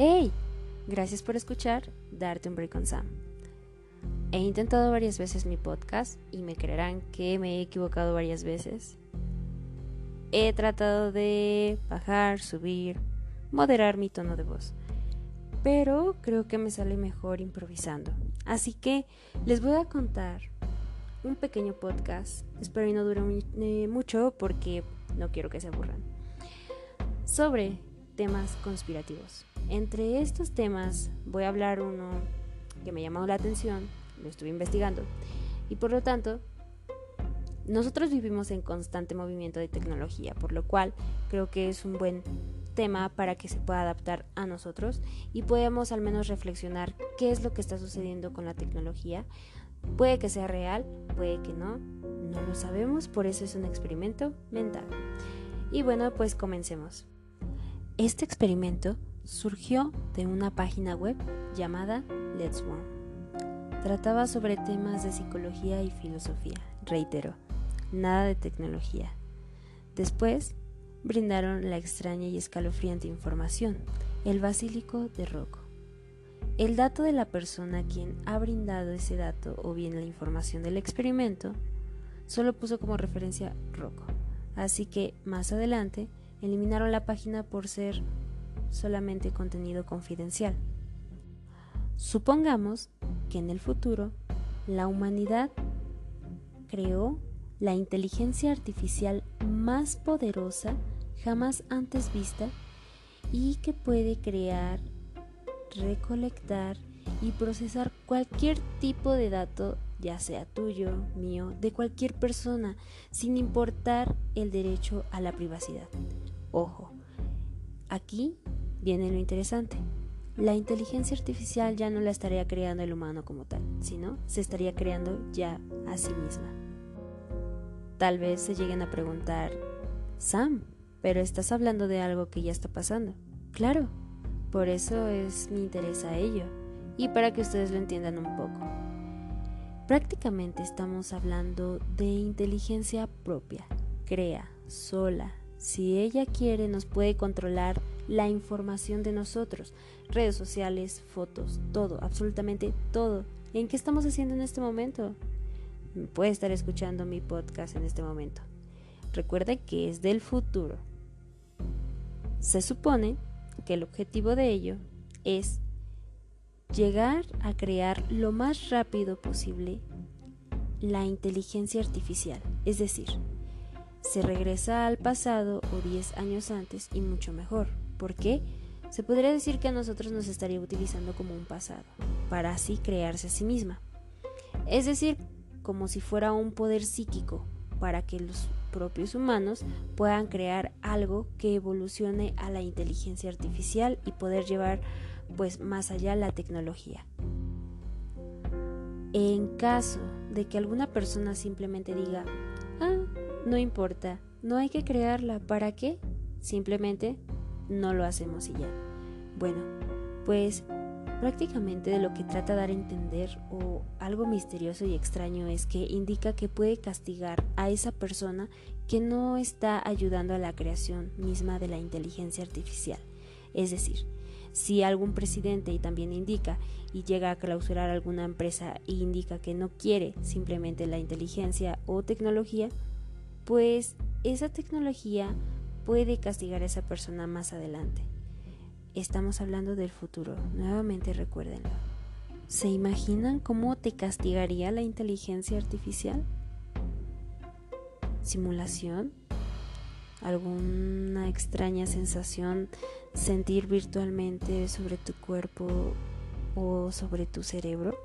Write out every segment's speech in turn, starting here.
¡Hey! Gracias por escuchar Darte un Break con Sam. He intentado varias veces mi podcast y me creerán que me he equivocado varias veces. He tratado de bajar, subir, moderar mi tono de voz, pero creo que me sale mejor improvisando. Así que les voy a contar un pequeño podcast, espero y no dure eh, mucho porque no quiero que se aburran, sobre temas conspirativos. Entre estos temas voy a hablar uno que me llamó la atención, lo estuve investigando, y por lo tanto, nosotros vivimos en constante movimiento de tecnología, por lo cual creo que es un buen tema para que se pueda adaptar a nosotros y podamos al menos reflexionar qué es lo que está sucediendo con la tecnología. Puede que sea real, puede que no, no lo sabemos, por eso es un experimento mental. Y bueno, pues comencemos. Este experimento surgió de una página web llamada Let's One. Trataba sobre temas de psicología y filosofía, reitero, nada de tecnología. Después brindaron la extraña y escalofriante información, el basílico de Rocco. El dato de la persona quien ha brindado ese dato o bien la información del experimento solo puso como referencia Rocco, así que más adelante eliminaron la página por ser solamente contenido confidencial. Supongamos que en el futuro la humanidad creó la inteligencia artificial más poderosa jamás antes vista y que puede crear, recolectar y procesar cualquier tipo de dato, ya sea tuyo, mío, de cualquier persona, sin importar el derecho a la privacidad. Ojo, aquí viene lo interesante. La inteligencia artificial ya no la estaría creando el humano como tal, sino se estaría creando ya a sí misma. Tal vez se lleguen a preguntar, Sam, pero estás hablando de algo que ya está pasando. Claro, por eso es mi interés a ello y para que ustedes lo entiendan un poco. Prácticamente estamos hablando de inteligencia propia, crea, sola. Si ella quiere nos puede controlar la información de nosotros, redes sociales, fotos, todo, absolutamente todo. ¿En qué estamos haciendo en este momento? Puede estar escuchando mi podcast en este momento. Recuerde que es del futuro. Se supone que el objetivo de ello es llegar a crear lo más rápido posible la inteligencia artificial, es decir, se regresa al pasado o 10 años antes y mucho mejor. ¿Por qué? Se podría decir que a nosotros nos estaría utilizando como un pasado, para así crearse a sí misma. Es decir, como si fuera un poder psíquico, para que los propios humanos puedan crear algo que evolucione a la inteligencia artificial y poder llevar pues más allá la tecnología. En caso de que alguna persona simplemente diga, ah, no importa, no hay que crearla, ¿para qué? Simplemente no lo hacemos y ya. Bueno, pues prácticamente de lo que trata dar a entender o algo misterioso y extraño es que indica que puede castigar a esa persona que no está ayudando a la creación misma de la inteligencia artificial. Es decir, si algún presidente y también indica y llega a clausurar alguna empresa e indica que no quiere simplemente la inteligencia o tecnología, pues esa tecnología puede castigar a esa persona más adelante. Estamos hablando del futuro, nuevamente recuérdenlo. ¿Se imaginan cómo te castigaría la inteligencia artificial? ¿Simulación? ¿Alguna extraña sensación sentir virtualmente sobre tu cuerpo o sobre tu cerebro?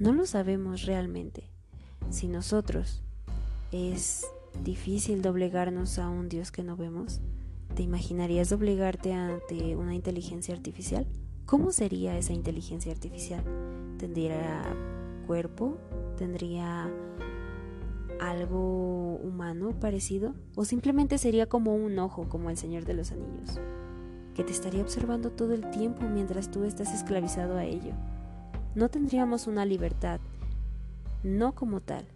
No lo sabemos realmente. Si nosotros es difícil doblegarnos a un Dios que no vemos? ¿Te imaginarías doblegarte ante una inteligencia artificial? ¿Cómo sería esa inteligencia artificial? ¿Tendría cuerpo? ¿Tendría algo humano parecido? ¿O simplemente sería como un ojo, como el Señor de los Anillos? Que te estaría observando todo el tiempo mientras tú estás esclavizado a ello. No tendríamos una libertad, no como tal.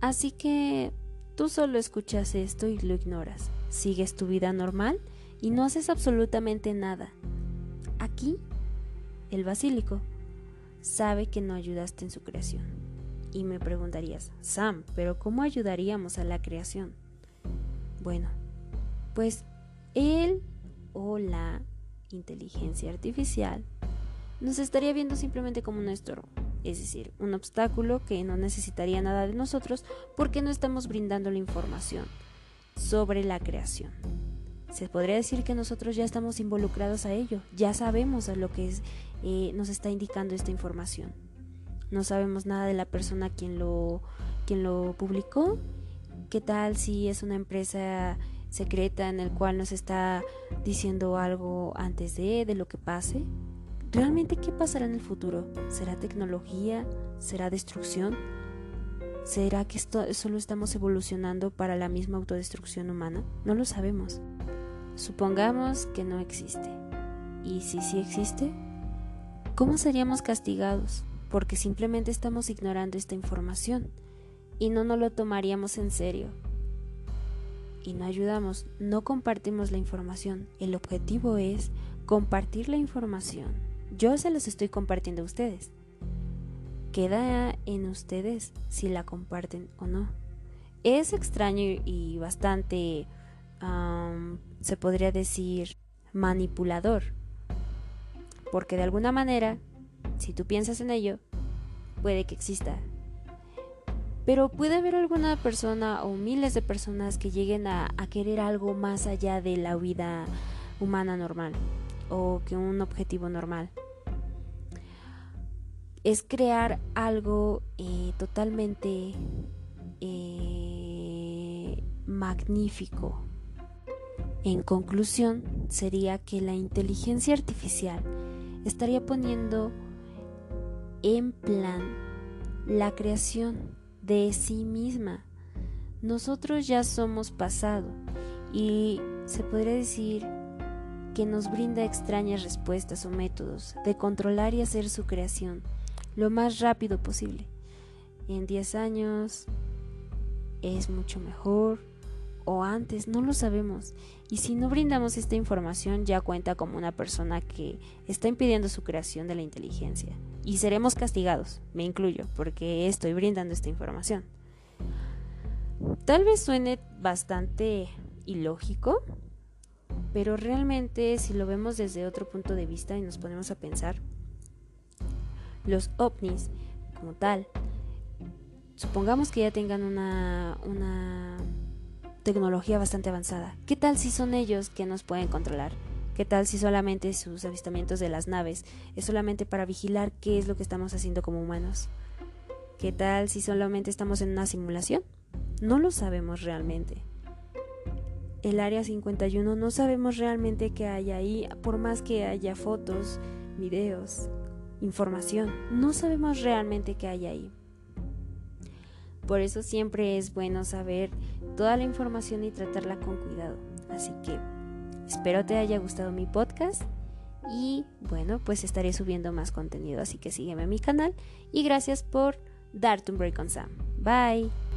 Así que Tú solo escuchas esto y lo ignoras. Sigues tu vida normal y no haces absolutamente nada. ¿A aquí el basílico sabe que no ayudaste en su creación. Y me preguntarías, Sam, pero ¿cómo ayudaríamos a la creación? Bueno, pues él o la inteligencia artificial nos estaría viendo simplemente como un estorbo, es decir, un obstáculo que no necesitaría nada de nosotros porque no estamos brindando la información sobre la creación. Se podría decir que nosotros ya estamos involucrados a ello, ya sabemos a lo que eh, nos está indicando esta información. No sabemos nada de la persona quien lo, quien lo publicó. ¿Qué tal si es una empresa secreta en el cual nos está diciendo algo antes de, de lo que pase? ¿Realmente qué pasará en el futuro? ¿Será tecnología? ¿Será destrucción? ¿Será que esto, solo estamos evolucionando para la misma autodestrucción humana? No lo sabemos. Supongamos que no existe. ¿Y si sí existe? ¿Cómo seríamos castigados? Porque simplemente estamos ignorando esta información y no nos lo tomaríamos en serio. Y no ayudamos, no compartimos la información. El objetivo es compartir la información. Yo se los estoy compartiendo a ustedes. Queda en ustedes si la comparten o no. Es extraño y bastante se podría decir, manipulador. Porque de alguna manera, si tú piensas en ello, puede que exista. Pero puede haber alguna persona o miles de personas que lleguen a, a querer algo más allá de la vida humana normal o que un objetivo normal. Es crear algo eh, totalmente eh, magnífico, en conclusión, sería que la inteligencia artificial estaría poniendo en plan la creación de sí misma. Nosotros ya somos pasado y se podría decir que nos brinda extrañas respuestas o métodos de controlar y hacer su creación lo más rápido posible. En 10 años es mucho mejor, o antes, no lo sabemos. Y si no brindamos esta información, ya cuenta como una persona que está impidiendo su creación de la inteligencia. Y seremos castigados, me incluyo, porque estoy brindando esta información. Tal vez suene bastante ilógico, pero realmente si lo vemos desde otro punto de vista y nos ponemos a pensar, los ovnis como tal, supongamos que ya tengan una, una tecnología bastante avanzada. ¿Qué tal si son ellos que nos pueden controlar? ¿Qué tal si solamente sus avistamientos de las naves es solamente para vigilar qué es lo que estamos haciendo como humanos? ¿Qué tal si solamente estamos en una simulación? No lo sabemos realmente. El área 51 no sabemos realmente qué hay ahí, por más que haya fotos, videos, información. No sabemos realmente qué hay ahí. Por eso siempre es bueno saber toda la información y tratarla con cuidado. Así que espero te haya gustado mi podcast y bueno, pues estaré subiendo más contenido, así que sígueme a mi canal y gracias por darte un break on Sam. Bye.